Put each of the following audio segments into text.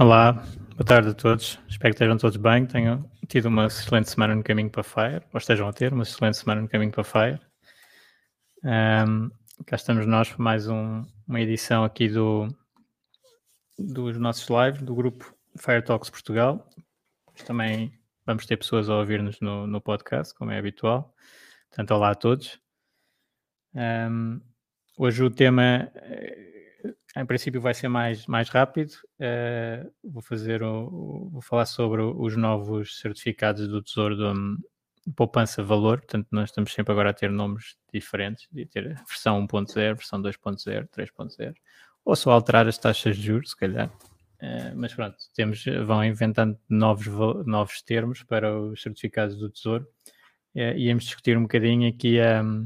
Olá, boa tarde a todos. Espero que estejam todos bem, tenham tido uma excelente semana no caminho para Fire, ou estejam a ter uma excelente semana no caminho para Fire. Um, cá estamos nós para mais um, uma edição aqui do, dos nossos lives, do grupo Fire Talks Portugal. Também vamos ter pessoas a ouvir-nos no, no podcast, como é habitual. Portanto, olá a todos. Um, hoje o tema em princípio vai ser mais, mais rápido. Uh, vou fazer o, vou falar sobre os novos certificados do Tesouro do um, poupança valor. Portanto, nós estamos sempre agora a ter nomes diferentes, de ter versão 1.0, versão 2.0, 3.0, ou só alterar as taxas de juros, se calhar. Uh, mas pronto, temos, vão inventando novos, novos termos para os certificados do Tesouro. Uh, íamos discutir um bocadinho aqui a. Um,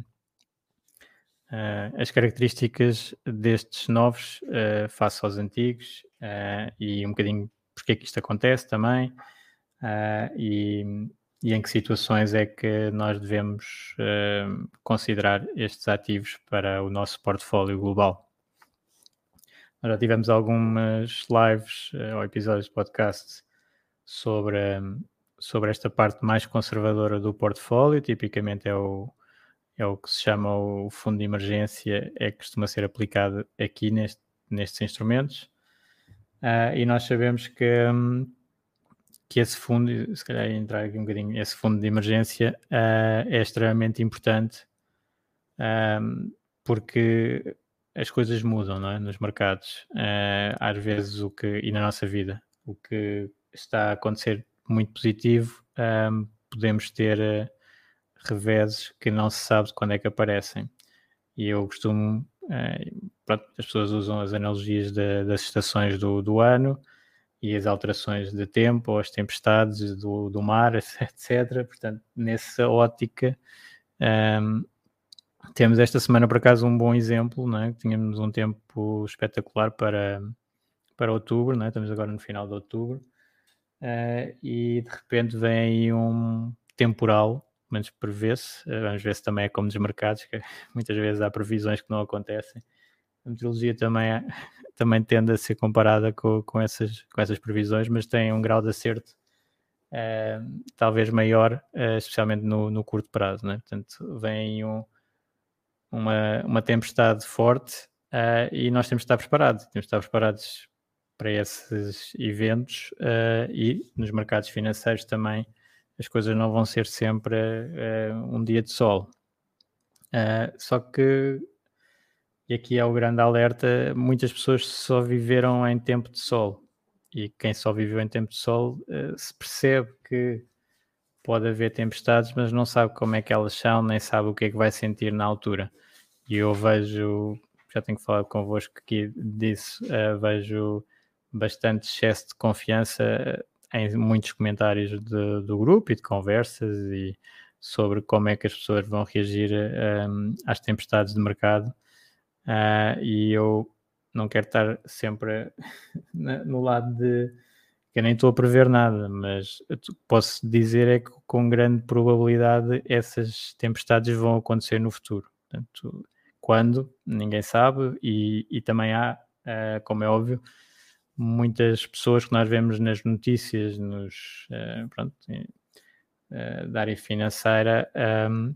uh, as características destes novos uh, face aos antigos uh, e um bocadinho porque é que isto acontece também e, e, em que situações é que nós devemos considerar estes ativos para o nosso portfólio global. Nós já tivemos algumas lives ou episódios de podcast sobre, sobre esta parte mais conservadora do portfólio, tipicamente é o, é o que se chama o fundo de emergência, é que costuma ser aplicado aqui neste, nestes instrumentos. Uh, e nós sabemos que, um, que esse fundo, se calhar entrar aqui um bocadinho, esse fundo de emergência uh, é extremamente importante um, porque as coisas mudam não é? nos mercados, uh, às vezes o que, e na nossa vida, o que está a acontecer muito positivo, podemos ter reveses que não se sabe quando é que aparecem. E eu costumo, eh, pronto, as pessoas usam as analogias de, das estações do, do, ano e as alterações de tempo, as tempestades do, do mar, etc. Portanto, nessa ótica, ehm, temos esta semana, por acaso, um bom exemplo, não é? tínhamos um tempo espetacular para, para outubro, não é? estamos agora no final de outubro, uh, e de repente vem aí um temporal menos prevê-se. Eh, vamos ver se também é como nos mercados, que muitas vezes há previsões que não acontecem. A meteorologia também, é, também tende a ser comparada com, com, essas, com essas previsões, mas tem um grau de acerto é, talvez maior, é, especialmente no, no, curto prazo. Né? Portanto, vem um, uma, uma tempestade forte é, e nós temos de estar preparados. Temos de estar preparados para esses eventos e nos mercados financeiros também as coisas não vão ser sempre uh, um dia de sol. Uh, só que, e aqui é o grande alerta, muitas pessoas só viveram em tempo de sol. E quem só viveu em tempo de sol uh, se percebe que pode haver tempestades, mas não sabe como é que elas são, nem sabe o que é que vai sentir na altura. E eu vejo, já tenho falado convosco aqui disso, vejo bastante excesso de confiança em muitos comentários de, do grupo e de conversas e sobre como é que as pessoas vão reagir um, às tempestades de mercado. Uh, e eu não quero estar sempre no lado de que nem estou a prever nada, mas posso dizer é que com grande probabilidade essas tempestades vão acontecer no futuro. Portanto, quando? Ninguém sabe, e, e também há, uh, como é óbvio, muitas pessoas que nós vemos nas notícias, nos, uh, pronto, uh, da área financeira, um,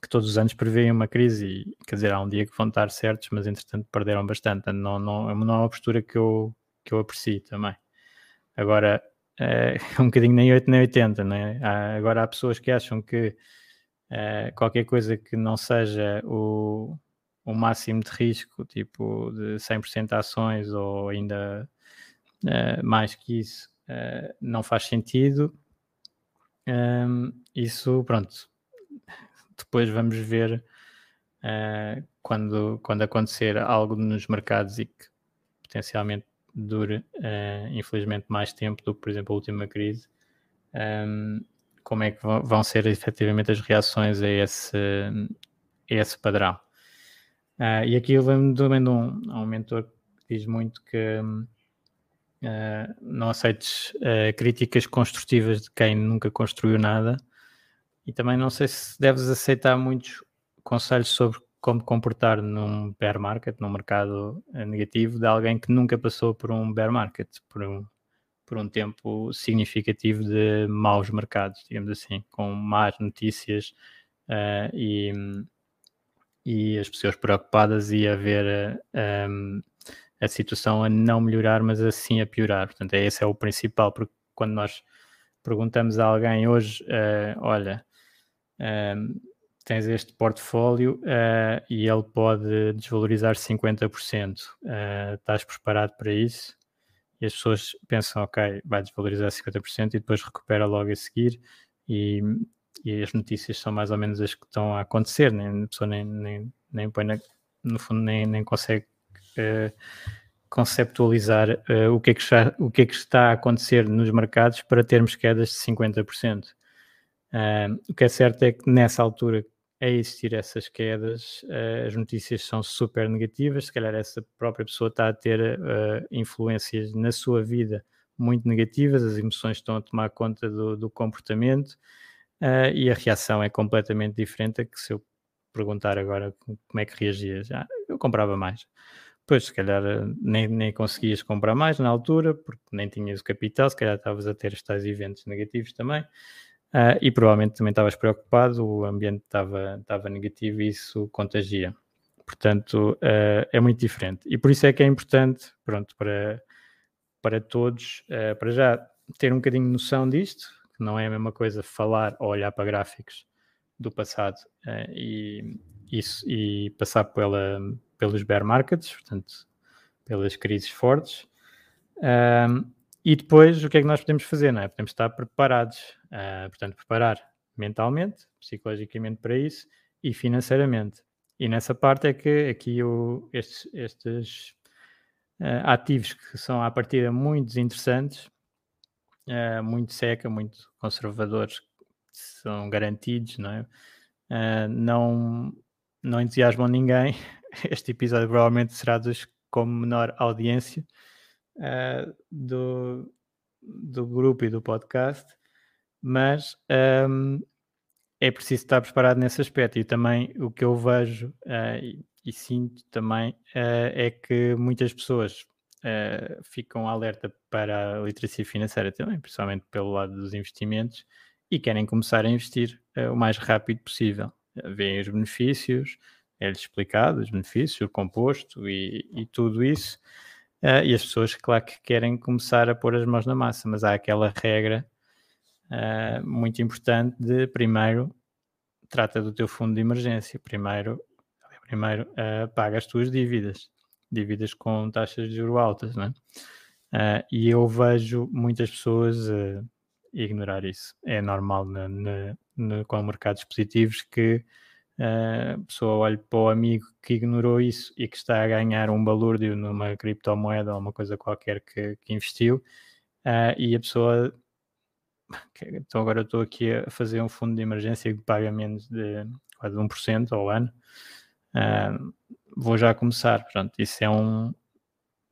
que todos os anos prevêem uma crise e, quer dizer, há um dia que vão estar certos, mas entretanto perderam bastante. Não, não, não é uma postura que eu, que eu aprecio também. Agora, é um bocadinho nem 8 nem 80, né? Há, agora há pessoas que acham que é, qualquer coisa que não seja o, o máximo de risco, tipo de 100% ações ou ainda é, mais que isso, é, não faz sentido. Um, isso, pronto, depois vamos ver uh, quando, quando acontecer algo nos mercados e que potencialmente dure, uh, infelizmente, mais tempo do que, por exemplo, a última crise, um, como é que vão ser efetivamente as reações a esse, a esse padrão. Uh, e aqui eu lembro também de um, um mentor que diz muito que uh, não aceites uh, críticas construtivas de quem nunca construiu nada. E também não sei se deves aceitar muitos conselhos sobre como comportar num bear market, num mercado negativo, de alguém que nunca passou por um bear market, por um, por um tempo significativo de maus mercados, digamos assim, com más notícias uh, e, e as pessoas preocupadas e a ver um, a situação a não melhorar, mas assim a piorar. Portanto, esse é o principal, porque quando nós perguntamos a alguém hoje, uh, olha, tens este portfólio uh, e ele pode desvalorizar 50%. Uh, estás preparado para isso? E as pessoas pensam, ok, vai desvalorizar 50% e depois recupera logo a seguir. E, e, as notícias são mais ou menos as que estão a acontecer, nem, a pessoa nem, nem, nem põe na, no fundo nem, nem consegue uh, conceptualizar uh, o, que é que está, o que é que está a acontecer nos mercados para termos quedas de 50%. Uh, o que é certo é que nessa altura, a existir essas quedas, uh, as notícias são super negativas. Se calhar essa própria pessoa está a ter influências na sua vida muito negativas, as emoções estão a tomar conta do, do comportamento ah, e a reação é completamente diferente. que se eu perguntar agora como é que reagias, já, eu comprava mais. Pois, se calhar nem, nem conseguias comprar mais na altura, porque nem tinhas o capital, se calhar estavas a ter estes eventos negativos também. Uh, e provavelmente também estavas preocupado, o ambiente estava, estava negativo e isso contagia. Portanto, uh, é muito diferente. E por isso é que é importante, pronto, para, para todos, uh, para já ter um bocadinho de noção disto, que não é a mesma coisa falar ou olhar para gráficos do passado e, isso, e passar pela, pelos bear markets, portanto, pelas crises fortes. E depois, o que é que nós podemos fazer? Não é? Podemos estar preparados, uh, portanto, preparar mentalmente, psicologicamente para isso e financeiramente. E nessa parte é que aqui estes, estes uh, ativos que são à partida muito interessantes, uh, muito seca, muito conservadores, são garantidos, não é? não, não entusiasmam ninguém. Este episódio provavelmente será dos com menor audiência, uh, do, do grupo e do podcast, mas um, ehm, é preciso estar preparado nesse aspecto. E também o que eu vejo uh, e, e, sinto também uh, é que muitas pessoas ficam alerta para a literacia financeira também, principalmente pelo lado dos investimentos, e querem começar a investir o mais rápido possível. Veem os benefícios, é-lhes explicado os benefícios, o composto e, e tudo isso. Uh, e as pessoas, claro, que querem começar a pôr as mãos na massa, mas há aquela regra uh, muito importante de primeiro trata do teu fundo de emergência, primeiro, primeiro uh, paga as tuas dívidas, dívidas com taxas de juros altas, não é? e eu vejo muitas pessoas ignorar isso. É normal na, na, na, com mercados positivos que a pessoa olha para o amigo que ignorou isso e que está a ganhar um balúrdio numa criptomoeda ou uma coisa qualquer que, que investiu, uh, e a pessoa. Então agora estou aqui a fazer um fundo de emergência que paga menos de quase 1% ao ano. Uh, vou já começar. Portanto, isso é um,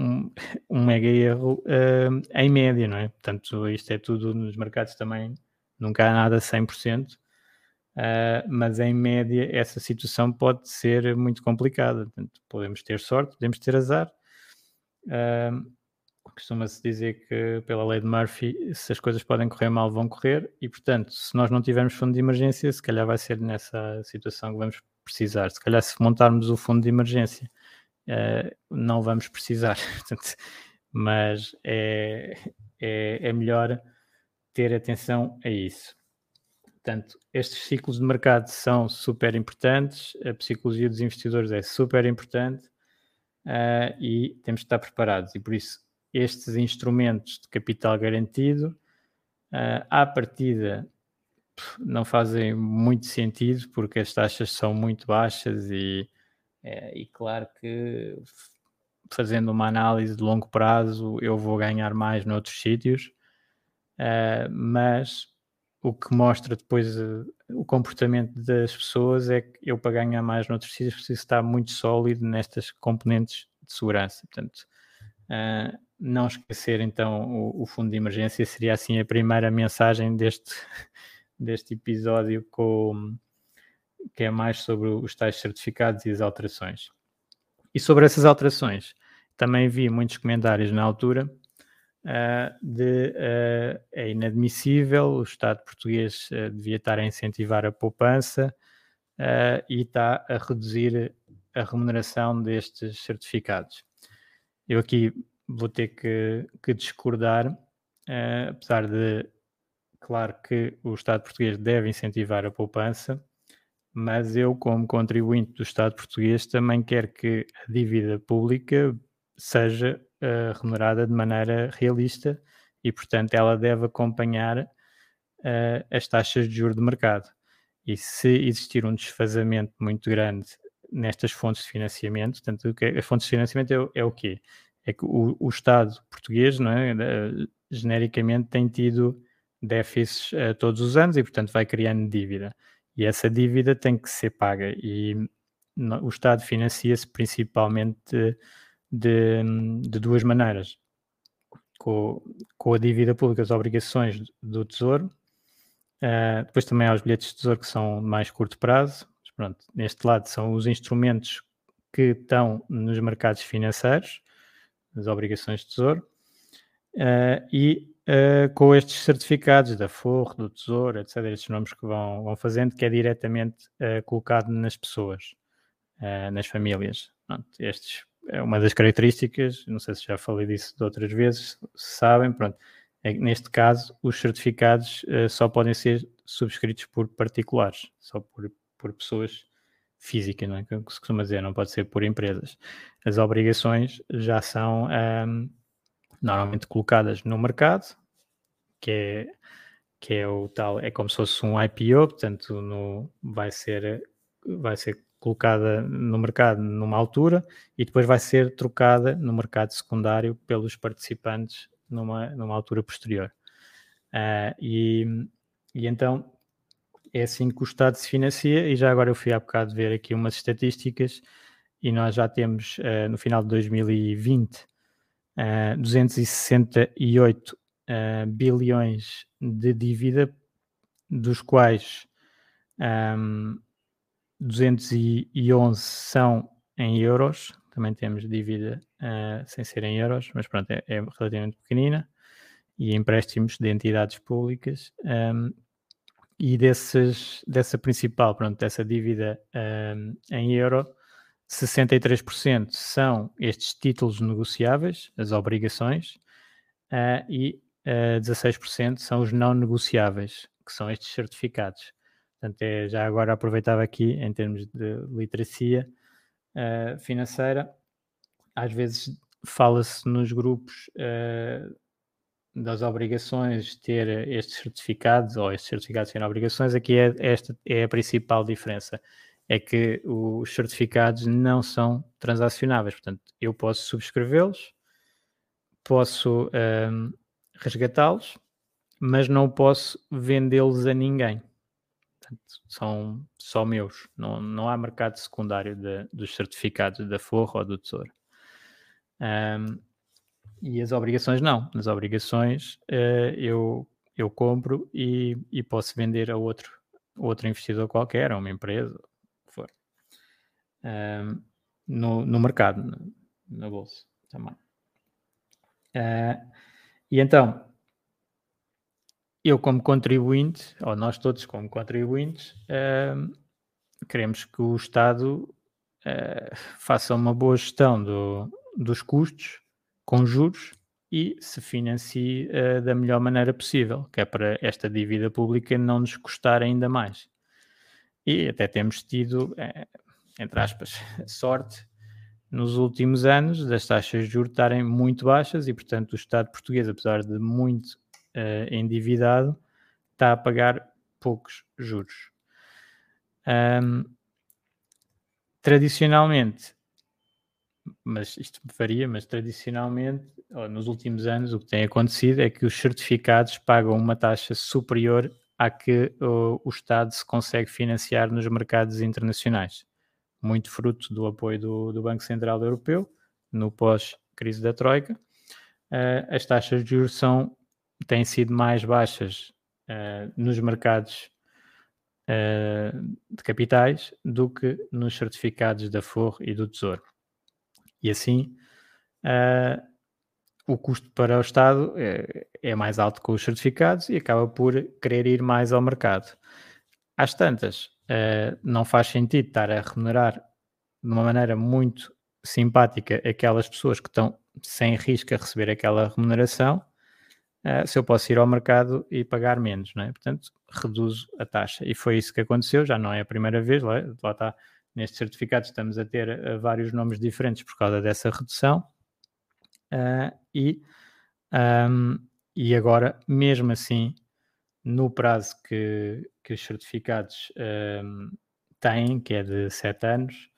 um, um mega erro uh, em média, não é? Portanto, isto é tudo nos mercados também, nunca há nada 100%. Uh, mas em média essa situação pode ser muito complicada. Portanto, podemos ter sorte, podemos ter azar. Uh, costuma-se dizer que pela lei de Murphy, se as coisas podem correr mal, vão correr, e portanto, se nós não tivermos fundo de emergência, se calhar vai ser nessa situação que vamos precisar. Se calhar, se montarmos o fundo de emergência, uh, não vamos precisar. mas é, é, é melhor ter atenção a isso. Portanto, estes ciclos de mercado são super importantes, a psicologia dos investidores é super importante uh, e temos de estar preparados. E por isso, estes instrumentos de capital garantido, uh, à partida, não fazem muito sentido porque as taxas são muito baixas e, é, e claro que fazendo uma análise de longo prazo eu vou ganhar mais noutros sítios, uh, mas o que mostra depois uh, o comportamento das pessoas é que eu para ganhar mais noutros sítios preciso estar muito sólido nestas componentes de segurança. Portanto, uh, não esquecer então o, o, fundo de emergência seria assim a primeira mensagem deste, deste episódio com, que é mais sobre os tais certificados e as alterações. E sobre essas alterações, também vi muitos comentários na altura de uh, é inadmissível, o Estado português uh, devia estar a incentivar a poupança e está a reduzir a remuneração destes certificados. Eu aqui vou ter que, que discordar, apesar de, claro que o Estado português deve incentivar a poupança, mas eu, como contribuinte do Estado português, também quero que a dívida pública seja uh, remunerada de maneira realista e, portanto, ela deve acompanhar uh, as taxas de juros de mercado. E se existir um desfazamento muito grande nestas fontes de financiamento, portanto, as fontes de financiamento é, é o quê? É que o, o, Estado português, não é, genericamente, tem tido déficits uh, todos os anos e, portanto, vai criando dívida. E essa dívida tem que ser paga. E no, o Estado financia-se principalmente de, de duas maneiras. Com, com, a dívida pública, as obrigações do Tesouro, uh, depois também há os bilhetes de Tesouro que são de mais curto prazo. Mas pronto, neste lado são os instrumentos que estão nos mercados financeiros, as obrigações de Tesouro, uh, e uh, com estes certificados da Forro, do Tesouro, etc., estes nomes que vão, vão fazendo, que é diretamente colocado nas pessoas, nas famílias. Pronto, estes é uma das características, não sei se já falei disso de outras vezes, sabem, pronto, é que neste caso os certificados uh, só podem ser subscritos por particulares, só por, por pessoas físicas, não é? que se costuma dizer, não pode ser por empresas. As obrigações já são um, ehm, normalmente colocadas no mercado, que é, que é o tal, é como se fosse um IPO, portanto no, vai ser vai ser colocada no mercado numa altura e depois vai ser trocada no mercado secundário pelos participantes numa, numa altura posterior. Uh, e, e então é assim que o Estado se financia, e já agora eu fui há bocado ver aqui umas estatísticas, e nós já temos uh, no final de 2020 uh, 268 uh, bilhões de dívida, dos quais um, 211 são em euros, também temos dívida uh, sem ser em euros, mas pronto, é, é, relativamente pequenina, e empréstimos de entidades públicas. Um, ehm, e desses, dessa principal, pronto, dessa dívida um, ehm, em euro, 63% são estes títulos negociáveis, as obrigações, uh, e uh, eh, 16% são os não negociáveis, que são estes certificados. Portanto, é, já agora aproveitava aqui, em termos de literacia uh, financeira, às vezes fala-se nos grupos uh, das obrigações ter estes certificados, ou estes certificados serem obrigações, aqui é, esta é a principal diferença, é que os certificados não são transacionáveis, portanto, eu posso subscrevê-los, posso uh, resgatá-los, mas não posso vendê-los a ninguém. Portanto, são só meus. Não, não há mercado secundário de, dos certificados da Forra ou do Tesouro. Um, e as obrigações não. As obrigações uh, eu, eu compro e, e posso vender a outro, outro investidor qualquer, a uma empresa, for. Um, no, no mercado, na, na bolsa também. Uh, e então, eu como contribuinte, ou nós todos como contribuintes, uh, queremos que o Estado uh, faça uma boa gestão do, dos custos com juros e se financie uh, da melhor maneira possível, que é para esta dívida pública não nos custar ainda mais. E até temos tido, entre aspas, sorte nos últimos anos das taxas de juros estarem muito baixas e, portanto, o Estado português, apesar de muito uh, endividado, está a pagar poucos juros. Um, tradicionalmente, mas isto varia, mas tradicionalmente, nos últimos anos, o que tem acontecido é que os certificados pagam uma taxa superior à que o, o Estado se consegue financiar nos mercados internacionais muito fruto do apoio do, do Banco Central Europeu no pós-crise da Troika. Uh, as taxas de juros são, têm sido mais baixas uh, nos mercados uh, de capitais do que nos certificados da FOR e do Tesouro. E assim, o custo para o Estado é, é, mais alto com os certificados e acaba por querer ir mais ao mercado. Às tantas, uh, não faz sentido estar a remunerar de uma maneira muito simpática aquelas pessoas que estão sem risco a receber aquela remuneração, uh, se eu posso ir ao mercado e pagar menos, não é? Portanto, reduzo a taxa. E foi isso que aconteceu, já não é a primeira vez, lá, lá está, nestes certificados estamos a ter uh, vários nomes diferentes por causa dessa redução. Uh, e, um, e agora, mesmo assim, no prazo que, que os certificados um, têm, que é de 7 anos,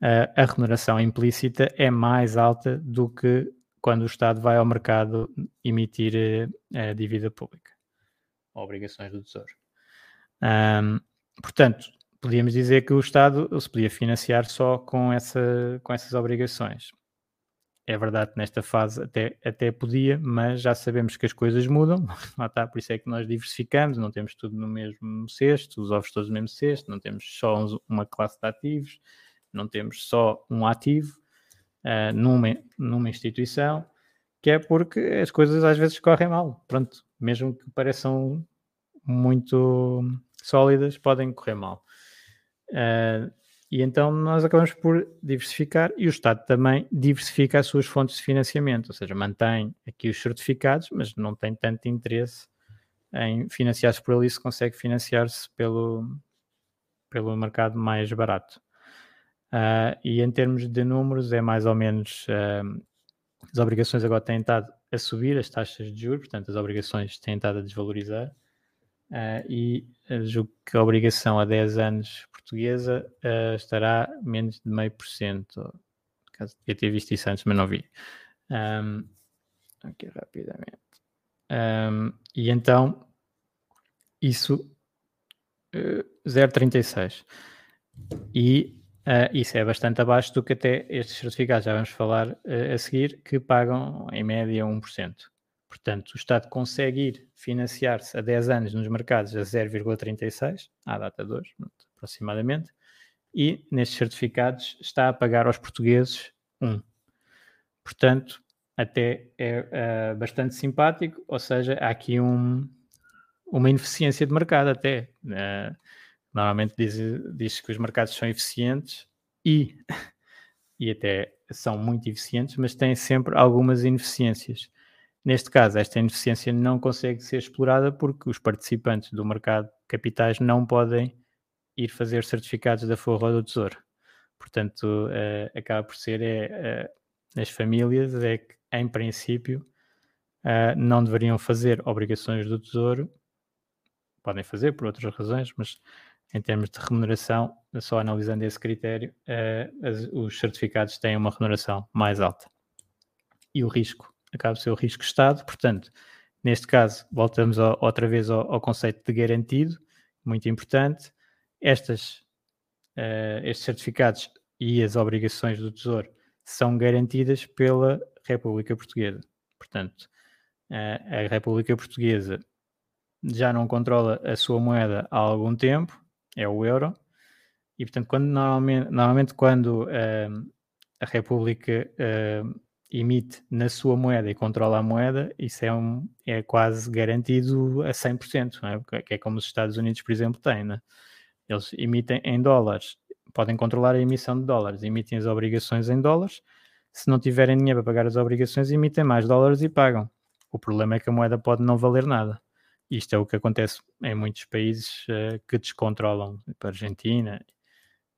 a remuneração implícita é mais alta do que quando o Estado vai ao mercado emitir uh, a dívida pública, obrigações do Tesouro. Um, portanto, podíamos dizer que o Estado se podia financiar só com, essa, com essas obrigações. É verdade que nesta fase até, até podia, mas já sabemos que as coisas mudam, lá está, por isso é que nós diversificamos, não temos tudo no mesmo cesto, os ovos todos no mesmo cesto, não temos só uma classe de ativos, não temos só um ativo uh, numa, numa instituição, que é porque as coisas às vezes correm mal, pronto, mesmo que pareçam muito sólidas, podem correr mal. Uh, e então nós acabamos por diversificar e o Estado também diversifica as suas fontes de financiamento, ou seja, mantém aqui os certificados, mas não tem tanto interesse em financiar-se por ali se consegue financiar-se pelo, pelo mercado mais barato. Uh, e em termos de números, é mais ou menos. Uh, as obrigações agora têm estado a subir, as taxas de juros, portanto, as obrigações têm estado a desvalorizar. Uh, e julgo que a obrigação a 10 anos portuguesa estará menos de meio por cento. Caso devia ter visto isso antes, mas não vi. Um, aqui rapidamente. Um, e então, isso uh, 0,36. E uh, isso é bastante abaixo do que até estes certificados, já vamos falar uh, a seguir, que pagam em média 1%. Portanto, o Estado consegue ir financiar-se a 10 anos nos mercados a 0,36, à data de hoje, aproximadamente, e nestes certificados está a pagar aos portugueses 1. Portanto, até é uh, bastante simpático, ou seja, há aqui um, uma ineficiência de mercado até. Uh, normalmente diz, diz que os mercados são eficientes e, e até são muito eficientes, mas têm sempre algumas ineficiências. Neste caso, esta ineficiência não consegue ser explorada porque os participantes do mercado de capitais não podem ir fazer certificados da Forra do Tesouro. Portanto, uh, acaba por ser é, uh, as famílias é que, em princípio, uh, não deveriam fazer obrigações do Tesouro. Podem fazer por outras razões, mas em termos de remuneração, só analisando esse critério, as, os certificados têm uma remuneração mais alta. E o risco acaba por ser o risco Estado. Portanto, neste caso, voltamos ao, outra vez ao, ao, conceito de garantido, muito importante. Estas, uh, estes certificados e as obrigações do Tesouro são garantidas pela República Portuguesa. Portanto, uh, a República Portuguesa já não controla a sua moeda há algum tempo, é o euro, e portanto, quando normalmente, normalmente quando uh, a República emite na sua moeda e controla a moeda, isso é, um, é quase garantido a 100%, não é? que é como os Estados Unidos, por exemplo, têm. Né? Eles emitem em dólares, podem controlar a emissão de dólares, emitem as obrigações em dólares. Se não tiverem dinheiro para pagar as obrigações, emitem mais dólares e pagam. O problema é que a moeda pode não valer nada. Isto é o que acontece em muitos países uh, que descontrolam, tipo a Argentina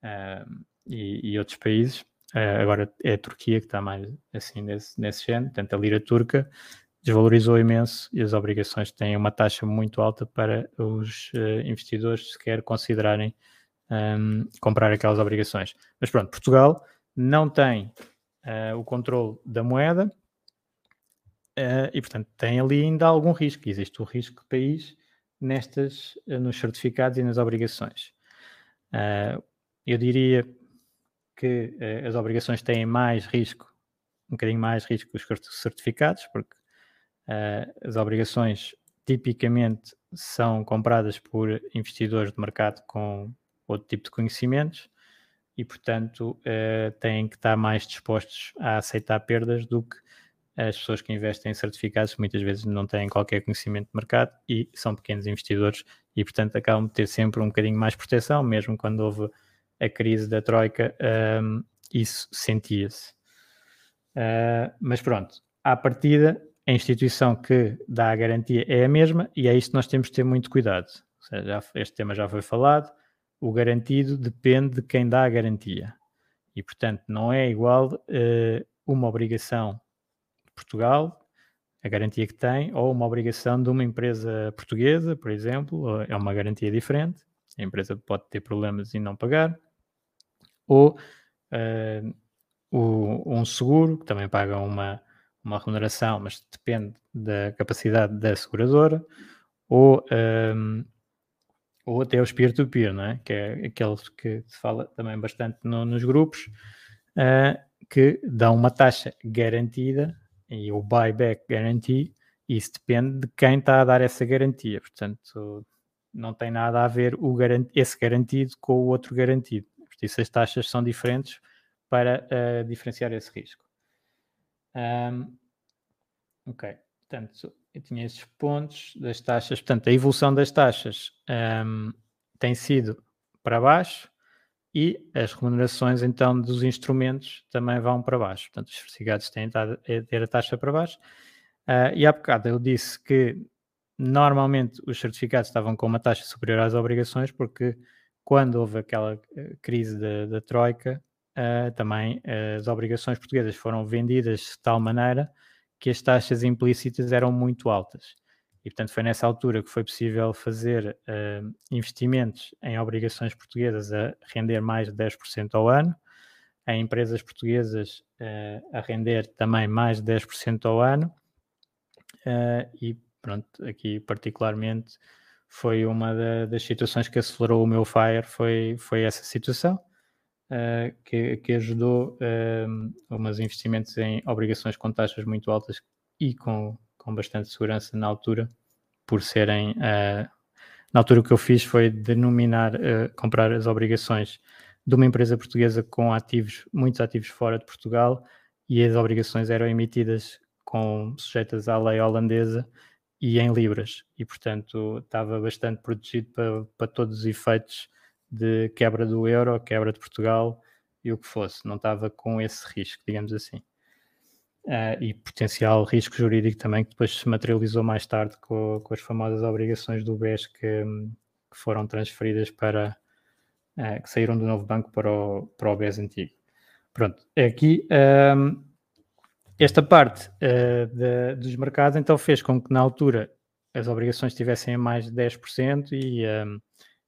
uh, e, e, outros países. Uh, agora é a Turquia que está mais assim nesse, nesse género. Portanto, a lira turca desvalorizou imenso e as obrigações têm uma taxa muito alta para os investidores sequer considerarem um, comprar aquelas obrigações. Mas pronto, Portugal não tem o controle da moeda Uh, e, portanto, tem ali ainda algum risco. Existe o risco de país nestas, uh, nos certificados e nas obrigações. Uh, eu diria que as obrigações têm mais risco, um bocadinho mais risco que os certificados, porque as obrigações tipicamente são compradas por investidores de mercado com outro tipo de conhecimentos e, portanto, têm que estar mais dispostos a aceitar perdas do que as pessoas que investem em certificados muitas vezes não têm qualquer conhecimento de mercado e são pequenos investidores e, portanto, acabam de ter sempre um bocadinho mais proteção, mesmo quando houve a crise da Troika, um, isso sentia-se. Uh, mas pronto, à partida, a instituição que dá a garantia é a mesma e é isto que nós temos de ter muito cuidado. Seja, este tema já foi falado, o garantido depende de quem dá a garantia. E, portanto, não é igual uh, uma obrigação Portugal, a garantia que tem, ou uma obrigação de uma empresa portuguesa, por exemplo, é uma garantia diferente, a empresa pode ter problemas e não pagar, ou uh, o, um seguro, que também paga uma, uma remuneração, mas depende da capacidade da seguradora, ou, um, ou até os peer-to-peer, -peer, que é aqueles que se fala também bastante no, nos grupos, uh, que dão uma taxa garantida e o buyback guarantee, isso depende de quem está a dar essa garantia. Portanto, não tem nada a ver o garant esse garantido com o outro garantido. Por isso, as taxas são diferentes para uh, diferenciar esse risco. Um, ok, portanto, eu tinha esses pontos das taxas. Portanto, a evolução das taxas um, tem sido para baixo e as remunerações então dos instrumentos também vão para baixo. Portanto, os certificados têm a ter a taxa para baixo. Uh, e há bocado eu disse que normalmente os certificados estavam com uma taxa superior às obrigações, porque quando houve aquela eh, crise da, da Troika, uh, também uh, as obrigações portuguesas foram vendidas de tal maneira que as taxas implícitas eram muito altas. E, portanto, foi nessa altura que foi possível fazer uh, investimentos em obrigações portuguesas a render mais de 10% ao ano, em empresas portuguesas uh, a render também mais de 10% ao ano. Uh, e, pronto, aqui particularmente foi uma da, das situações que acelerou o meu FIRE, foi, foi essa situação. Uh, que, que, ajudou uh, umas investimentos em obrigações com taxas muito altas e com com bastante segurança na altura, por serem. Uh, na altura o que eu fiz foi denominar, uh, comprar as obrigações de uma empresa portuguesa com ativos, muitos ativos fora de Portugal, e as obrigações eram emitidas com sujeitas à lei holandesa e em libras, e portanto estava bastante protegido para, para todos os efeitos de quebra do euro, quebra de Portugal e o que fosse, não estava com esse risco, digamos assim uh, e potencial risco jurídico também, que depois se materializou mais tarde com, com as famosas obrigações do BES que, que foram transferidas para, uh, que saíram do novo banco para o, para o BES antigo. Pronto, aqui um, esta parte uh, de, dos mercados então fez com que na altura as obrigações tivessem mais de 10% e, um,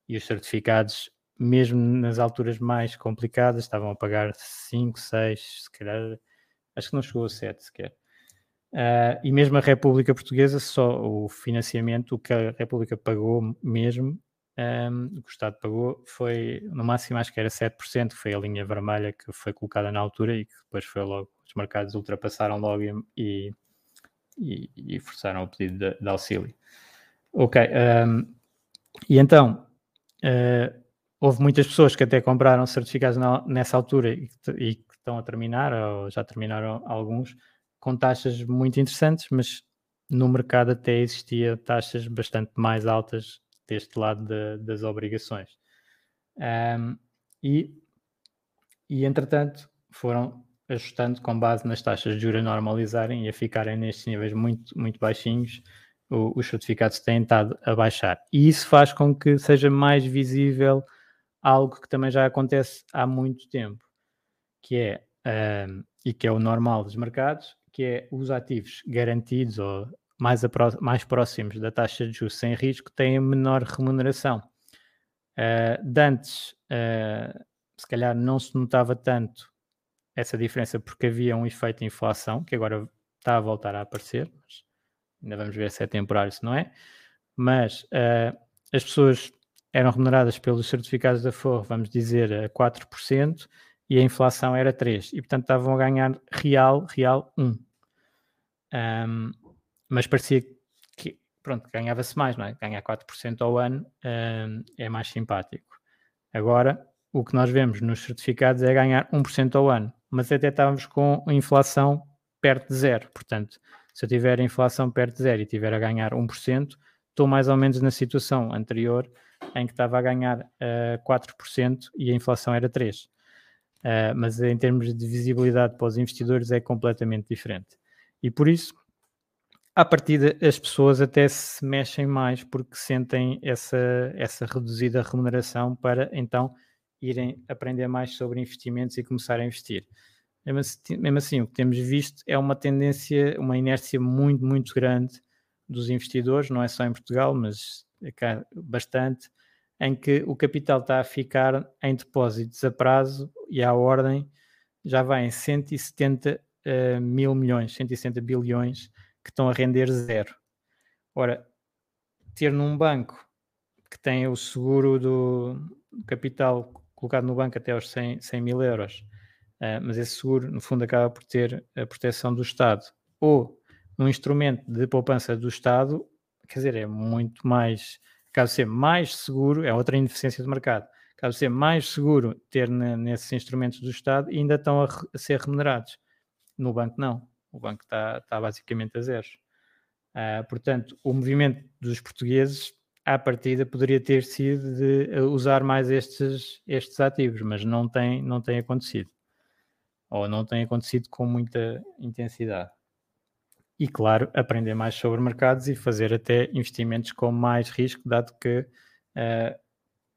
e os certificados, mesmo nas alturas mais complicadas, estavam a pagar 5, 6, se calhar acho que não chegou a 7 sequer. Uh, e mesmo a República Portuguesa, só o financiamento, o que a República pagou mesmo, um, o que o Estado pagou, foi no máximo acho que era 7%, foi a linha vermelha que foi colocada na altura e que depois foi logo, os mercados ultrapassaram logo e, e, e forçaram o pedido de, de auxílio. Ok, um, e então uh, houve muitas pessoas que até compraram certificados na, nessa altura e, e estão a terminar, ou já terminaram alguns, com taxas muito interessantes, mas no mercado até existia taxas bastante mais altas deste lado de, das obrigações. Um, e, e, entretanto, foram ajustando com base nas taxas de juros normalizarem e a ficarem nestes níveis muito, muito baixinhos, o, os certificados têm estado a baixar. E isso faz com que seja mais visível algo que também já acontece há muito tempo, que é, um, e que é o normal dos mercados, que é os ativos garantidos ou mais, mais próximos da taxa de juros sem risco têm menor remuneração. Uh, de antes, uh, se calhar não se notava tanto essa diferença porque havia um efeito de inflação, que agora está a voltar a aparecer, mas ainda vamos ver se é temporário, se não é. Mas uh, as pessoas eram remuneradas pelos certificados da Forro, vamos dizer, a 4%, e a inflação era 3%. E, portanto, estavam a ganhar real, real 1%. Um, mas parecia que, pronto, ganhava-se mais, não é? Ganhar 4% ao ano um, é mais simpático. Agora, o que nós vemos nos certificados é ganhar 1% ao ano, mas até estávamos com a inflação perto de zero. Portanto, se eu tiver a inflação perto de zero e tiver a ganhar 1%, estou mais ou menos na situação anterior em que estava a ganhar uh, eh, 4% e a inflação era 3%. Uh, mas em termos de visibilidade para os investidores é completamente diferente. E por isso, à partida, as pessoas até se mexem mais porque sentem essa, essa reduzida remuneração para então irem aprender mais sobre investimentos e começar a investir. Mesmo assim, mesmo assim, o que temos visto é uma tendência, uma inércia muito, muito grande dos investidores, não é só em Portugal, mas bastante, em que o capital está a ficar em depósitos a prazo e à ordem já vai em 170 uh, eh, mil milhões, 160 bilhões que estão a render zero. Ora, ter num banco que tem o seguro do capital colocado no banco até aos 100, 100 mil euros, uh, mas esse seguro, no fundo, acaba por ter a proteção do Estado, ou num instrumento de poupança do Estado, quer dizer, é muito mais, caso ser mais seguro, é outra ineficiência do mercado, caso ser mais seguro ter nesses instrumentos do Estado, ainda estão a, a, ser remunerados. No banco, não. O banco está, basicamente a zero. Uh, portanto, o movimento dos portugueses, à partida, poderia ter sido de usar mais estes, estes ativos, mas não tem, não tem acontecido. Ou não tem acontecido com muita intensidade e, claro, aprender mais sobre mercados e fazer até investimentos com mais risco, dado que uh,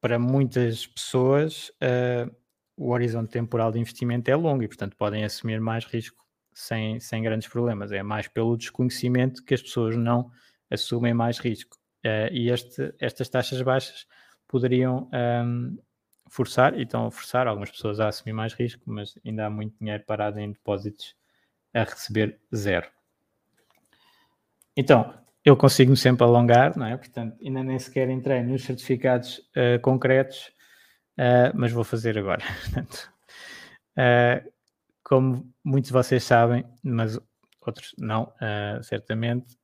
para muitas pessoas uh, o horizonte temporal de investimento é longo e, portanto, podem assumir mais risco sem, sem grandes problemas. É mais pelo desconhecimento que as pessoas não assumem mais risco. Uh, e este, estas taxas baixas poderiam um, ehm, forçar, e estão a forçar algumas pessoas a assumir mais risco, mas ainda há muito dinheiro parado em depósitos a receber zero. Então, eu consigo sempre alongar, não é? Portanto, ainda nem sequer entrei nos certificados uh, concretos, uh, mas vou fazer agora. Portanto, uh, como muitos de vocês sabem, mas outros não, certamente,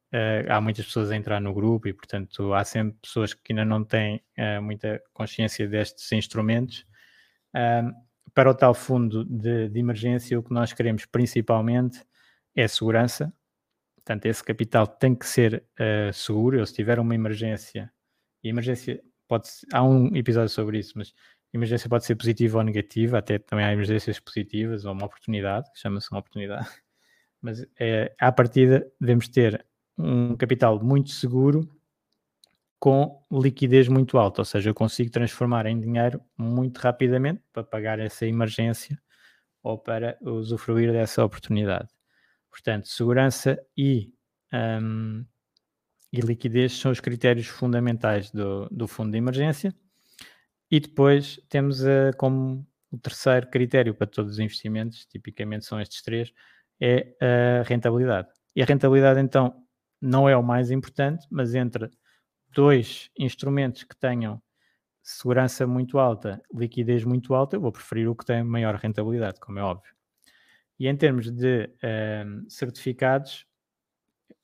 há muitas pessoas a entrar no grupo e, portanto, há sempre pessoas que ainda não têm muita consciência destes instrumentos. para o tal fundo de, de emergência, o que nós queremos principalmente é segurança, Portanto, esse capital tem que ser uh, seguro. Eu, se tiver uma emergência, e emergência pode ser, há um episódio sobre isso, mas emergência pode ser positiva ou negativa, até também há emergências positivas ou uma oportunidade, chama-se uma oportunidade. Mas é, à partida devemos ter um capital muito seguro com liquidez muito alta, ou seja, eu consigo transformar em dinheiro muito rapidamente para pagar essa emergência ou para usufruir dessa oportunidade. Portanto, segurança e, um, e liquidez são os critérios fundamentais do, do fundo de emergência. E depois temos uh, como o terceiro critério para todos os investimentos, tipicamente são estes três, é a rentabilidade. E a rentabilidade, então, não é o mais importante, mas entre dois instrumentos que tenham segurança muito alta, liquidez muito alta, eu vou preferir o que tem maior rentabilidade, como é óbvio. E em termos de uh, certificados,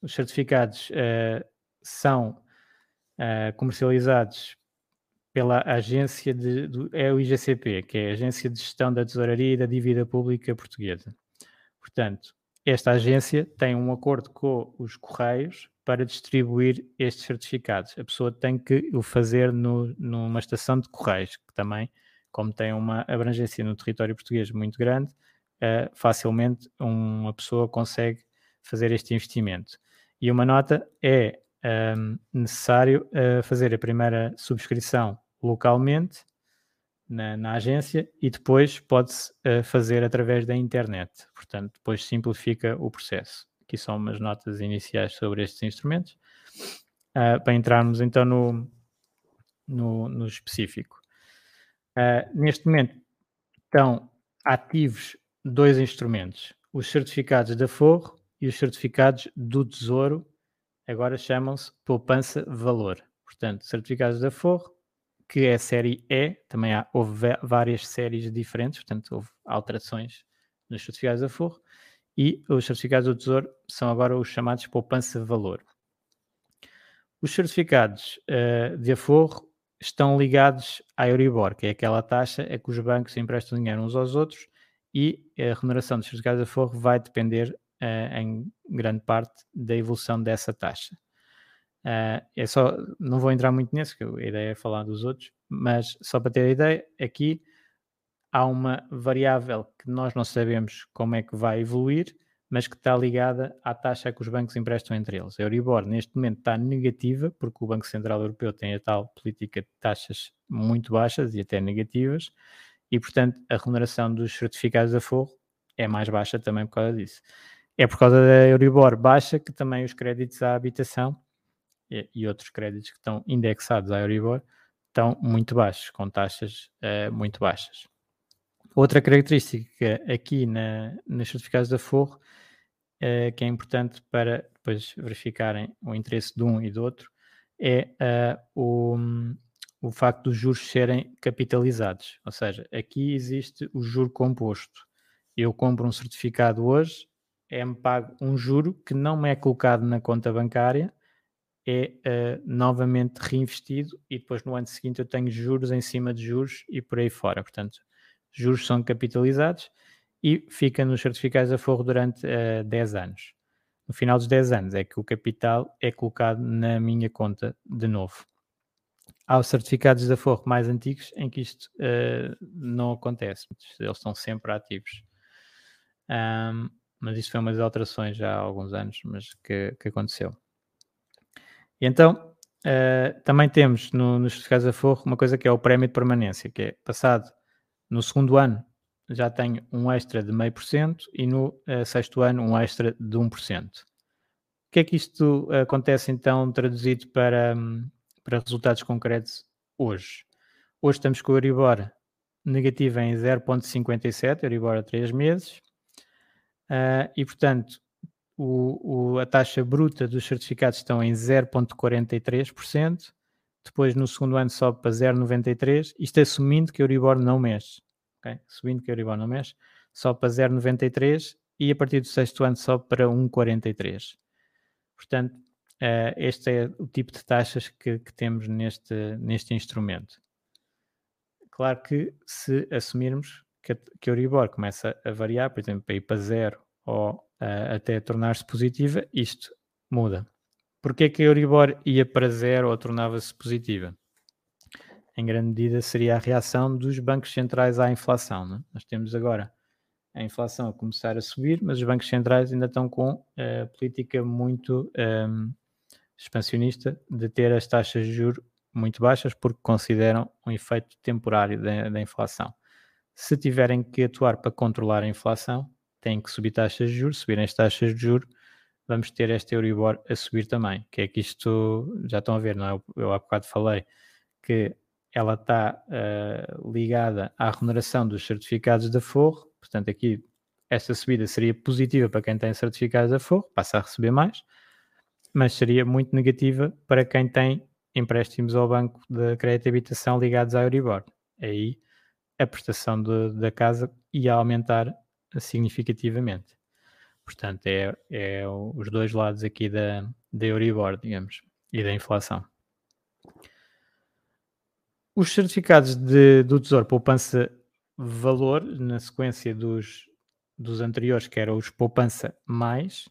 os certificados uh, são uh, comercializados pela agência de, do, é o IGCP, que é a Agência de Gestão da Tesouraria e da Dívida Pública Portuguesa. Portanto, esta agência tem um acordo com os Correios para distribuir estes certificados. A pessoa tem que o fazer no, numa estação de Correios, que também, como tem uma abrangência no território português muito grande, uh, facilmente uma pessoa consegue fazer este investimento. E uma nota é um, ehm, necessário uh, fazer a primeira subscrição localmente na, na agência e depois pode-se uh, fazer através da internet. Portanto, depois simplifica o processo. Aqui são umas notas iniciais sobre estes instrumentos. Uh, para entrarmos então no, no, no específico. Neste momento estão ativos dois instrumentos, os certificados da Forro e os certificados do Tesouro, agora chamam-se poupança valor. Portanto, certificados da Forro que é a série E, também há, houve várias séries diferentes, portanto houve alterações nos certificados de aforro, e os certificados do Tesouro são agora os chamados poupança-valor. Os certificados uh, de aforro estão ligados à Euribor, que é aquela taxa a que os bancos emprestam dinheiro uns aos outros e a remuneração dos certificados de aforro vai depender uh, em grande parte da evolução dessa taxa. Uh, é só, não vou entrar muito nisso, que a ideia é falar dos outros, mas só para ter a ideia, aqui há uma variável que nós não sabemos como é que vai evoluir, mas que está ligada à taxa que os bancos emprestam entre eles. A Euribor neste momento está negativa, porque o Banco Central Europeu tem a tal política de taxas muito baixas e até negativas, e portanto a remuneração dos certificados de aforro é mais baixa também por causa disso. É por causa da Euribor baixa que também os créditos à habitação e, outros créditos que estão indexados à Euribor estão muito baixos, com taxas uh, muito baixas. Outra característica aqui na, nos certificados de aforro, uh, que é importante para depois verificarem o interesse de um e do outro, é uh, o, o facto dos juros serem capitalizados. Ou seja, aqui existe o juro composto. Eu compro um certificado hoje, é-me pago um juro que não me é colocado na conta bancária, é uh, novamente reinvestido e depois no ano seguinte eu tenho juros em cima de juros e por aí fora. Portanto, juros são capitalizados e fica nos certificados a forro durante uh, eh, 10 anos. No final dos 10 anos é que o capital é colocado na minha conta de novo. Há os certificados de aforro mais antigos em que isto uh, não acontece, eles estão sempre ativos. Um, mas isto foi umas alterações já há alguns anos, mas que, que aconteceu. E então, uh, também temos no, nos certificados a forro uma coisa que é o prémio de permanência, que é passado no segundo ano já tenho um extra de meio por cento e no uh, sexto ano um extra de 1%. O que é que isto acontece então traduzido para, um, para resultados concretos hoje? Hoje estamos com o Euribor negativo em 0.57, Euribor a 3 meses, uh, e portanto o, o, a taxa bruta dos certificados estão em 0,43%, depois no segundo ano sobe para 0,93%, isto assumindo que o Euribor não mexe, okay? subindo que o Euribor não mexe, sobe para 0,93% e a partir do sexto ano sobe para 1,43%. Portanto, uh, este é o tipo de taxas que, que temos neste, neste instrumento. Claro que se assumirmos que, que o Euribor começa a variar, por exemplo, para ir para zero ou uh, até tornar-se positiva, isto muda. Porquê que a Euribor ia para zero ou tornava-se positiva? Em grande medida seria a reação dos bancos centrais à inflação. Né? Nós temos agora a inflação a começar a subir, mas os bancos centrais ainda estão com a uh, política muito um, ehm, expansionista de ter as taxas de juros muito baixas porque consideram um efeito temporário da, da inflação. Se tiverem que atuar para controlar a inflação, têm que subir taxas de juros, subirem as taxas de juros, vamos ter esta Euribor a subir também, que é que isto, já estão a ver, não é? Eu há bocado falei que ela está uh, ligada à remuneração dos certificados da Forro, portanto aqui esta subida seria positiva para quem tem certificados da Forro, passa a receber mais, mas seria muito negativa para quem tem empréstimos ao banco de crédito e habitação ligados à Euribor. Aí a prestação de, da casa ia aumentar significativamente. Portanto, é, é os dois lados aqui da, da Euribor, digamos, e da inflação. os certificados de, do Tesouro Poupança Valor, na sequência dos, dos anteriores, que eram os Poupança Mais,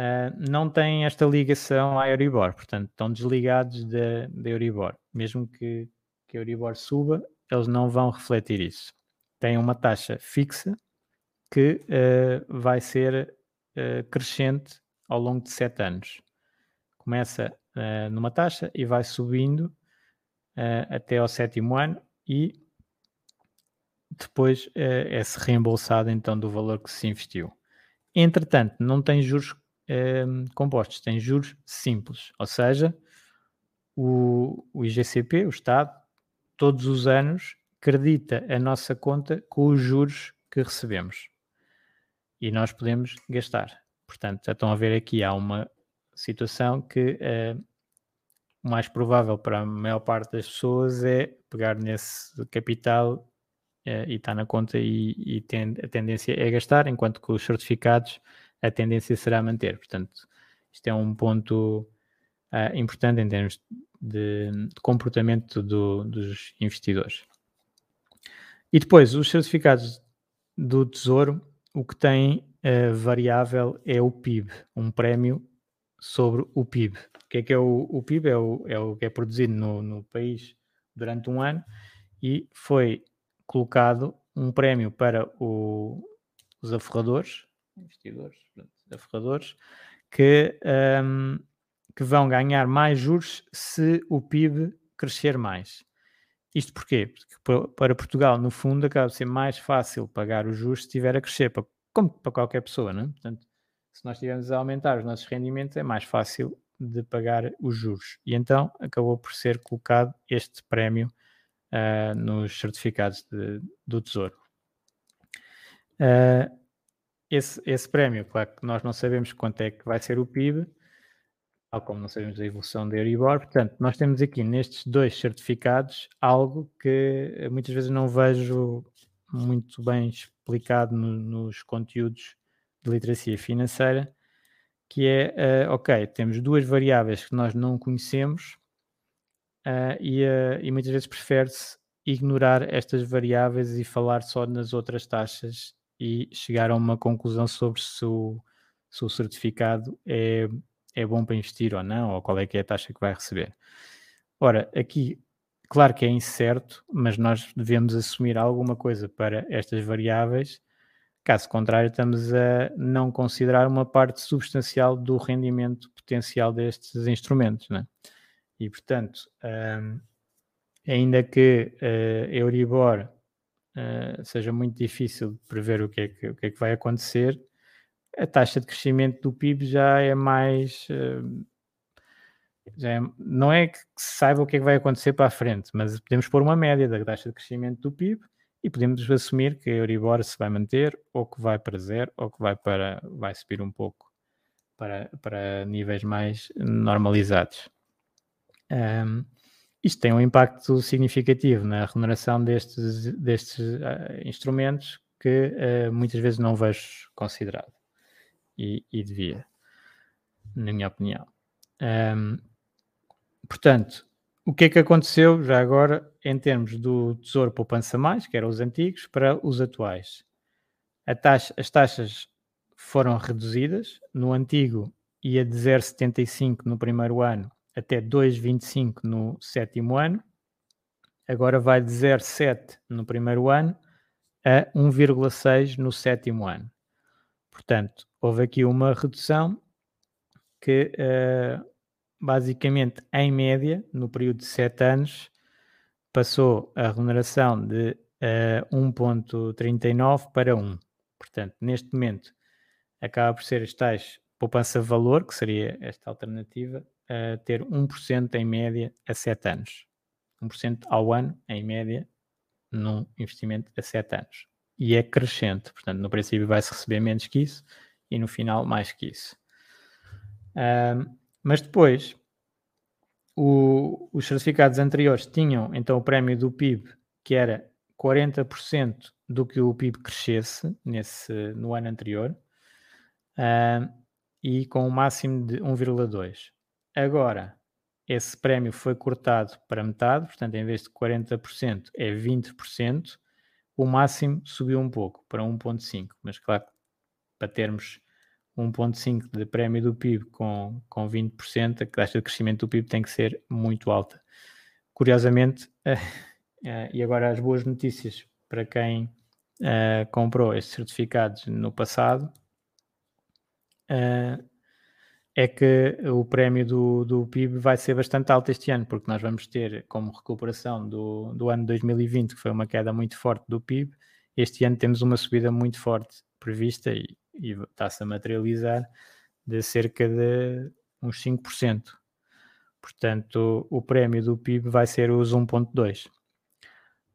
uh, não têm esta ligação à Euribor, portanto, estão desligados da, da Euribor. Mesmo que, que a Euribor suba, eles não vão refletir isso. Têm uma taxa fixa que uh, vai ser uh, crescente ao longo de sete anos. Começa numa taxa e vai subindo até ao sétimo ano e depois é-se reembolsado então do valor que se investiu. Entretanto, não tem juros compostos, tem juros simples, ou seja, o, o IGCP, o Estado, todos os anos credita a nossa conta com os juros que recebemos e nós podemos gastar. Portanto, já estão a ver aqui, há uma situação que é o mais provável para a maior parte das pessoas é pegar nesse capital é, e está na conta e, e tem, a tendência é gastar, enquanto que os certificados a tendência será manter. Portanto, isto é um ponto uh, importante em termos de, de comportamento do, dos investidores. E depois, os certificados do Tesouro o que tem uh, variável é o PIB, um prémio sobre o PIB. O que é que é o, o PIB? É o, é o que é produzido no, no país durante um ano e foi colocado um prémio para o, os aforradores, investidores, aforradores, que, um, que vão ganhar mais juros se o PIB crescer mais. Isto porquê? Porque para Portugal, no fundo, acaba de ser mais fácil pagar os juros se estiver a crescer, como para qualquer pessoa, não é? Portanto, se nós estivermos a aumentar os nossos rendimentos, é mais fácil de pagar os juros. E então acabou por ser colocado este prémio uh, nos certificados de, do Tesouro. Uh, esse, esse prémio, claro que nós não sabemos quanto é que vai ser o PIB, tal como não sabemos a evolução da Euribor. Portanto, nós temos aqui nestes dois certificados algo que muitas vezes não vejo muito bem explicado no, nos conteúdos de literacia financeira, que é, uh, ok, temos duas variáveis que nós não conhecemos uh, e, uh, e, muitas vezes prefere-se ignorar estas variáveis e falar só nas outras taxas e chegar a uma conclusão sobre se o, se o certificado é é bom para investir ou não, ou qual é que é a taxa que vai receber. Ora, aqui, claro que é incerto, mas nós devemos assumir alguma coisa para estas variáveis, caso contrário, estamos a não considerar uma parte substancial do rendimento potencial destes instrumentos, né? E, portanto, um, ainda que uh, Euribor uh, seja muito difícil prever o que, é que, o que é que vai acontecer, a taxa de crescimento do PIB já é mais. Eh, já é, não é que se saiba o que é que vai acontecer para a frente, mas podemos pôr uma média da taxa de crescimento do PIB e podemos assumir que a Euribor se vai manter, ou que vai para zero, ou que vai, para, vai subir um pouco para, para níveis mais normalizados. Um, isto tem um impacto significativo na remuneração destes, destes uh, instrumentos que uh, muitas vezes não vejo considerado e, e devia, na minha opinião. Um, portanto, o que é que aconteceu já agora em termos do Tesouro Poupança Mais, que eram os antigos, para os atuais? Taxa, as taxas foram reduzidas. No antigo ia de 0,75 no primeiro ano até 2,25 no sétimo ano. Agora vai de 0,7 no primeiro ano a 1,6 no sétimo ano. Portanto, houve aqui uma redução que, uh, basicamente, em média, no período de 7 anos, passou a remuneração de uh, eh, 1,39 para 1. Portanto, neste momento, acaba por ser as tais poupança-valor, que seria esta alternativa, a ter 1% em média a 7 anos. 1% ao ano, em média, num investimento a 7 anos e é crescente. Portanto, no princípio vai-se receber menos que isso e no final mais que isso. Um, mas depois, o, os certificados anteriores tinham então o prémio do PIB, que era 40% do que o PIB crescesse nesse, no ano anterior, um, e com um máximo de 1,2. Agora, esse prémio foi cortado para metade, portanto, em vez de 40%, é 20%. O máximo subiu um pouco para 1,5%, mas claro, para termos 1,5% de prémio do PIB com, com 20%, a taxa de crescimento do PIB tem que ser muito alta. Curiosamente, e agora as boas notícias para quem uh, comprou estes certificados no passado, uh, é que o prémio do, do PIB vai ser bastante alto este ano, porque nós vamos ter como recuperação do, do ano 2020, que foi uma queda muito forte do PIB, este ano temos uma subida muito forte prevista e, e está-se a materializar de cerca de uns 5%. Portanto, o prémio do PIB vai ser os 1,2%.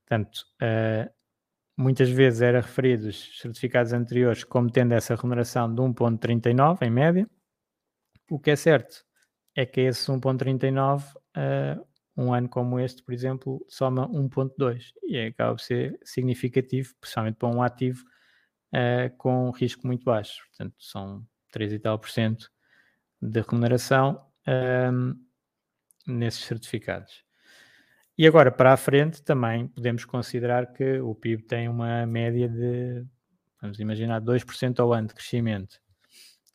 Portanto, uh, muitas vezes era referido os certificados anteriores como tendo essa remuneração de 1,39 em média, o que é certo é que esse 1.39, uh, um ano como este, por exemplo, soma 1.2 e acaba por ser significativo, principalmente para um ativo uh, com risco muito baixo. Portanto, são 3 e tal por cento de remuneração ehm, nesses certificados. E agora, para a frente, também podemos considerar que o PIB tem uma média de, vamos imaginar, 2% ao ano de crescimento.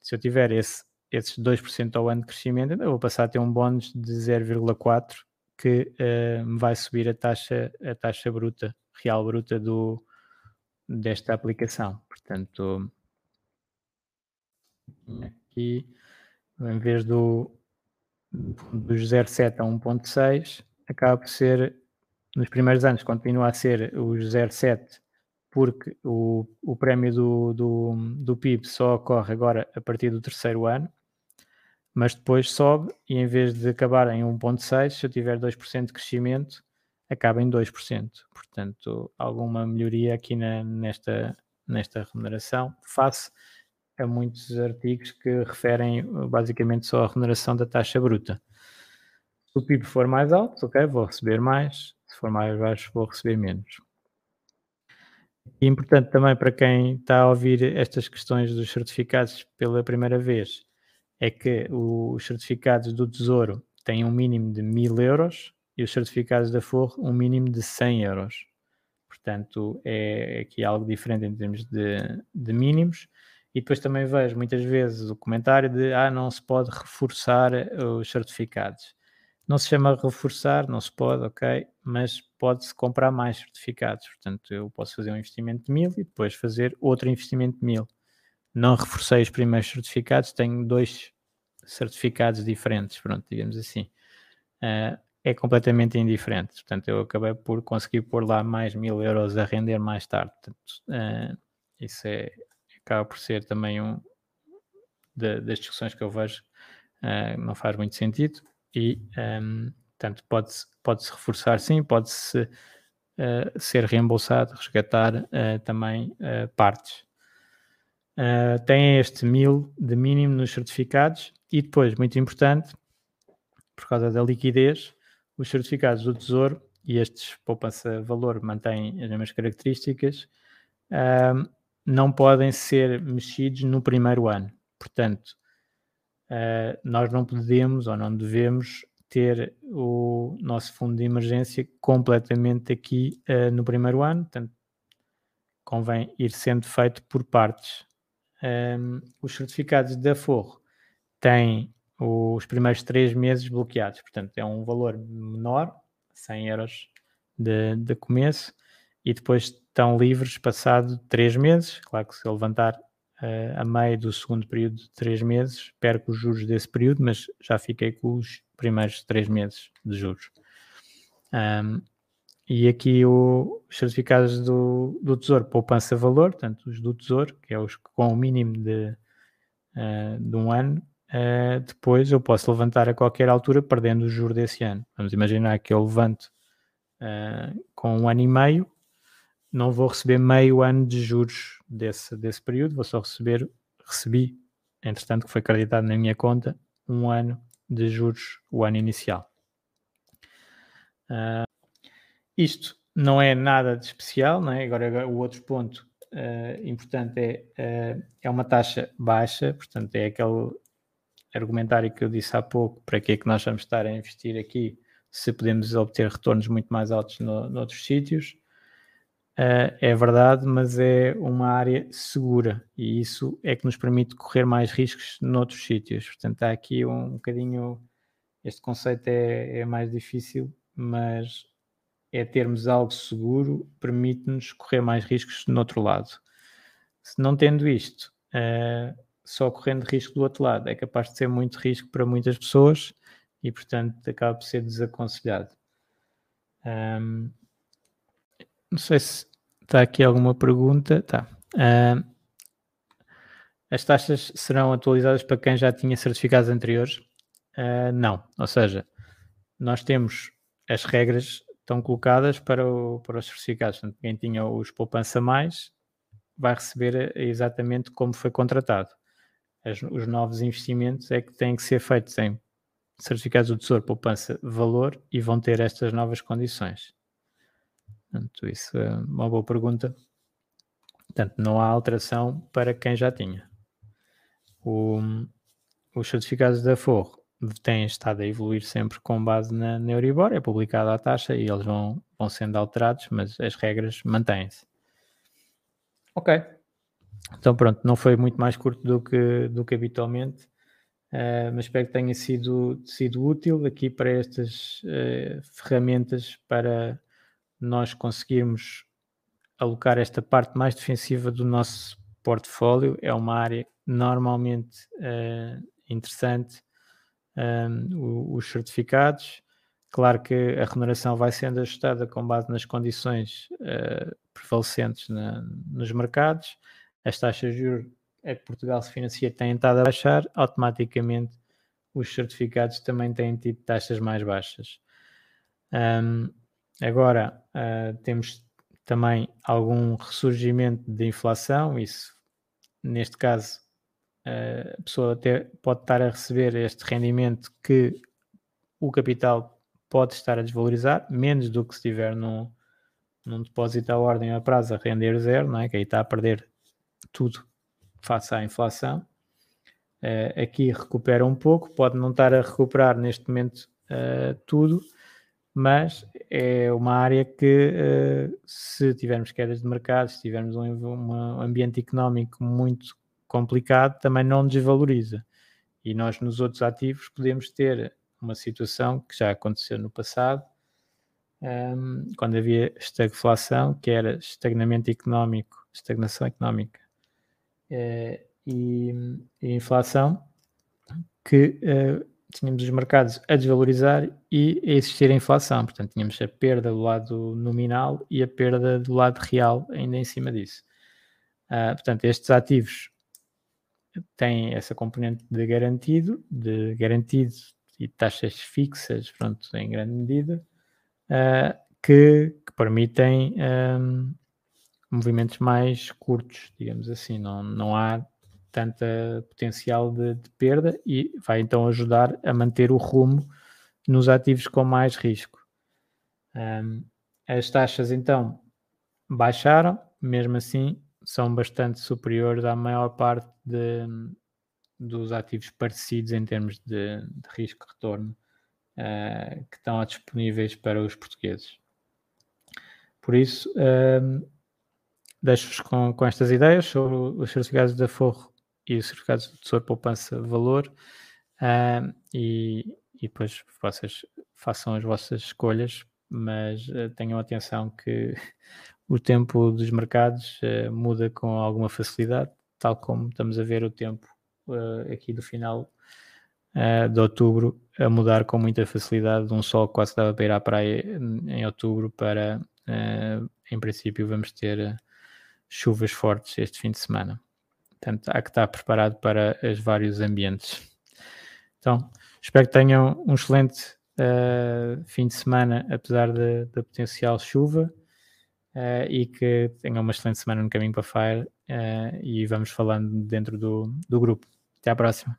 Se eu tiver esse esses 2% ao ano de crescimento, eu vou passar a ter um bónus de 0,4 que uh, me vai subir a taxa, a taxa bruta, real bruta do, desta aplicação. Portanto, aqui, em vez do, dos 0,7 a 1,6, acaba por ser, nos primeiros anos, continua a ser os 0,7 porque o, o prémio do, do, do PIB só ocorre agora a partir do terceiro ano, mas depois sobe e em vez de acabar em 1,6, se eu tiver 2% de crescimento, acaba em 2%. Portanto, alguma melhoria aqui na, nesta, nesta remuneração, face a muitos artigos que referem basicamente só a remuneração da taxa bruta. Se o PIB for mais alto, ok, vou receber mais, se for mais baixo, vou receber menos. E importante também para quem está a ouvir estas questões dos certificados pela primeira vez, é que os certificados do Tesouro têm um mínimo de 1000 euros e os certificados da Forro um mínimo de 100 euros. Portanto, é aqui algo diferente em termos de, de mínimos. E depois também vejo muitas vezes o comentário de ah, não se pode reforçar os certificados. Não se chama reforçar, não se pode, ok, mas pode-se comprar mais certificados. Portanto, eu posso fazer um investimento de mil e depois fazer outro investimento de mil não reforcei os primeiros certificados, tenho dois certificados diferentes, pronto, digamos assim. Uh, é completamente indiferente, portanto, eu acabei por conseguir pôr lá mais mil euros a render mais tarde. Portanto, uh, isso é, acaba por ser também um de, das discussões que eu vejo, uh, não faz muito sentido e, um, portanto, pode-se pode -se reforçar sim, pode-se ser reembolsado, resgatar também partes uh, têm este mil de mínimo nos certificados e depois, muito importante, por causa da liquidez, os certificados do Tesouro e estes poupança-valor mantêm as mesmas características, uh, não podem ser mexidos no primeiro ano. Portanto, uh, nós não podemos ou não devemos ter o nosso fundo de emergência completamente aqui uh, no primeiro ano, portanto, convém ir sendo feito por partes um, os certificados da Forro têm os primeiros três meses bloqueados, portanto é um valor menor, 100 euros de, de começo, e depois estão livres passado três meses. Claro que se eu levantar uh, a meio do segundo período de três meses, perco os juros desse período, mas já fiquei com os primeiros três meses de juros. Um, e aqui o, os certificados do, do Tesouro poupança valor, portanto, os do Tesouro, que é os com o mínimo de, uh, de um ano, uh, depois eu posso levantar a qualquer altura perdendo o juro desse ano. Vamos imaginar que eu levanto uh, com um ano e meio, não vou receber meio ano de juros desse, desse período, vou só receber, recebi, entretanto, que foi acreditado na minha conta, um ano de juros, o ano inicial. Isto não é nada de especial, não é? Agora, o outro ponto uh, importante é, uh, é uma taxa baixa, portanto, é aquele argumentário que eu disse há pouco, para que é que nós vamos estar a investir aqui se podemos obter retornos muito mais altos no, noutros sítios. Uh, é verdade, mas é uma área segura e isso é que nos permite correr mais riscos noutros sítios. Portanto, há aqui um, um bocadinho. Este conceito é, é mais difícil, mas é termos algo seguro, permite-nos correr mais riscos no outro lado. Se não tendo isto, uh, só correndo risco do outro lado, é capaz de ser muito risco para muitas pessoas e, portanto, acaba por ser desaconselhado. Um, não sei se está aqui alguma pergunta. Tá. Um, as taxas serão atualizadas para quem já tinha certificados anteriores? Uh, não, ou seja, nós temos as regras estão colocadas para, o, para os certificados. Portanto, quem tinha os poupança mais vai receber exatamente como foi contratado. As, os novos investimentos é que têm que ser feitos em certificados do Tesouro Poupança Valor e vão ter estas novas condições. Portanto, isso é uma boa pergunta. Portanto, não há alteração para quem já tinha. O, os certificados da Forro têm estado a evoluir sempre com base na, na Euribor, é publicada a taxa e eles vão, vão sendo alterados, mas as regras mantêm-se. Ok. Então pronto, não foi muito mais curto do que, do que habitualmente, uh, mas espero que tenha sido, sido útil aqui para estas uh, ferramentas para nós conseguirmos alocar esta parte mais defensiva do nosso portfólio. É uma área normalmente uh, interessante um, os certificados. Claro que a remuneração vai sendo ajustada com base nas condições uh, prevalecentes na, nos mercados. As taxas de juros a que Portugal se financia têm estado a baixar, automaticamente os certificados também têm tido taxas mais baixas. Um, agora, uh, temos também algum ressurgimento de inflação, isso neste caso a pessoa até pode estar a receber este rendimento que o capital pode estar a desvalorizar, menos do que se estiver num, num depósito à ordem a prazo a render zero, não é? que aí está a perder tudo face à inflação. Uh, aqui recupera um pouco, pode não estar a recuperar neste momento uh, tudo, mas é uma área que, uh, se tivermos quedas de mercado, se tivermos um, um ambiente económico muito complicado também não desvaloriza. E nós nos outros ativos podemos ter uma situação que já aconteceu no passado, um, quando havia estagflação, que era estagnamento económico, estagnação económica uh, e, e, inflação, que uh, tínhamos os mercados a desvalorizar e a existir a inflação. Portanto, tínhamos a perda do lado nominal e a perda do lado real ainda em cima disso. Uh, portanto, estes ativos tem essa componente de garantido, de garantido e taxas fixas, pronto, em grande medida, uh, que, que, permitem um, movimentos mais curtos, digamos assim, não, não há tanta potencial de, de, perda e vai então ajudar a manter o rumo nos ativos com mais risco. Um, as taxas então baixaram, mesmo assim são bastante superiores à maior parte de, dos ativos parecidos em termos de, de risco-retorno uh, que estão disponíveis para os portugueses. Por isso, uh, deixo-vos com, com estas ideias sobre os certificados de Forro e os certificados de Tesouro Poupança Valor uh, e, e depois vocês façam as vossas escolhas, mas uh, tenham atenção que o tempo dos mercados uh, muda com alguma facilidade, tal como estamos a ver o tempo uh, aqui do final uh, de outubro a mudar com muita facilidade, de um sol que quase dava para ir à praia em outubro para, em princípio, vamos ter chuvas fortes este fim de semana. Portanto, há que estar preparado para os vários ambientes. Então, espero que tenham um excelente fim de semana, apesar da potencial chuva uh, e que tenham uma excelente semana no caminho para Fire uh, e vamos falando dentro do, do grupo. Até à próxima.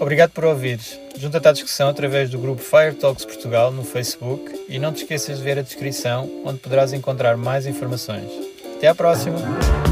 Obrigado por ouvires. Junta-te à discussão através do grupo Fire Talks Portugal no Facebook e não te esqueças de ver a descrição onde poderás encontrar mais informações. Até à próxima!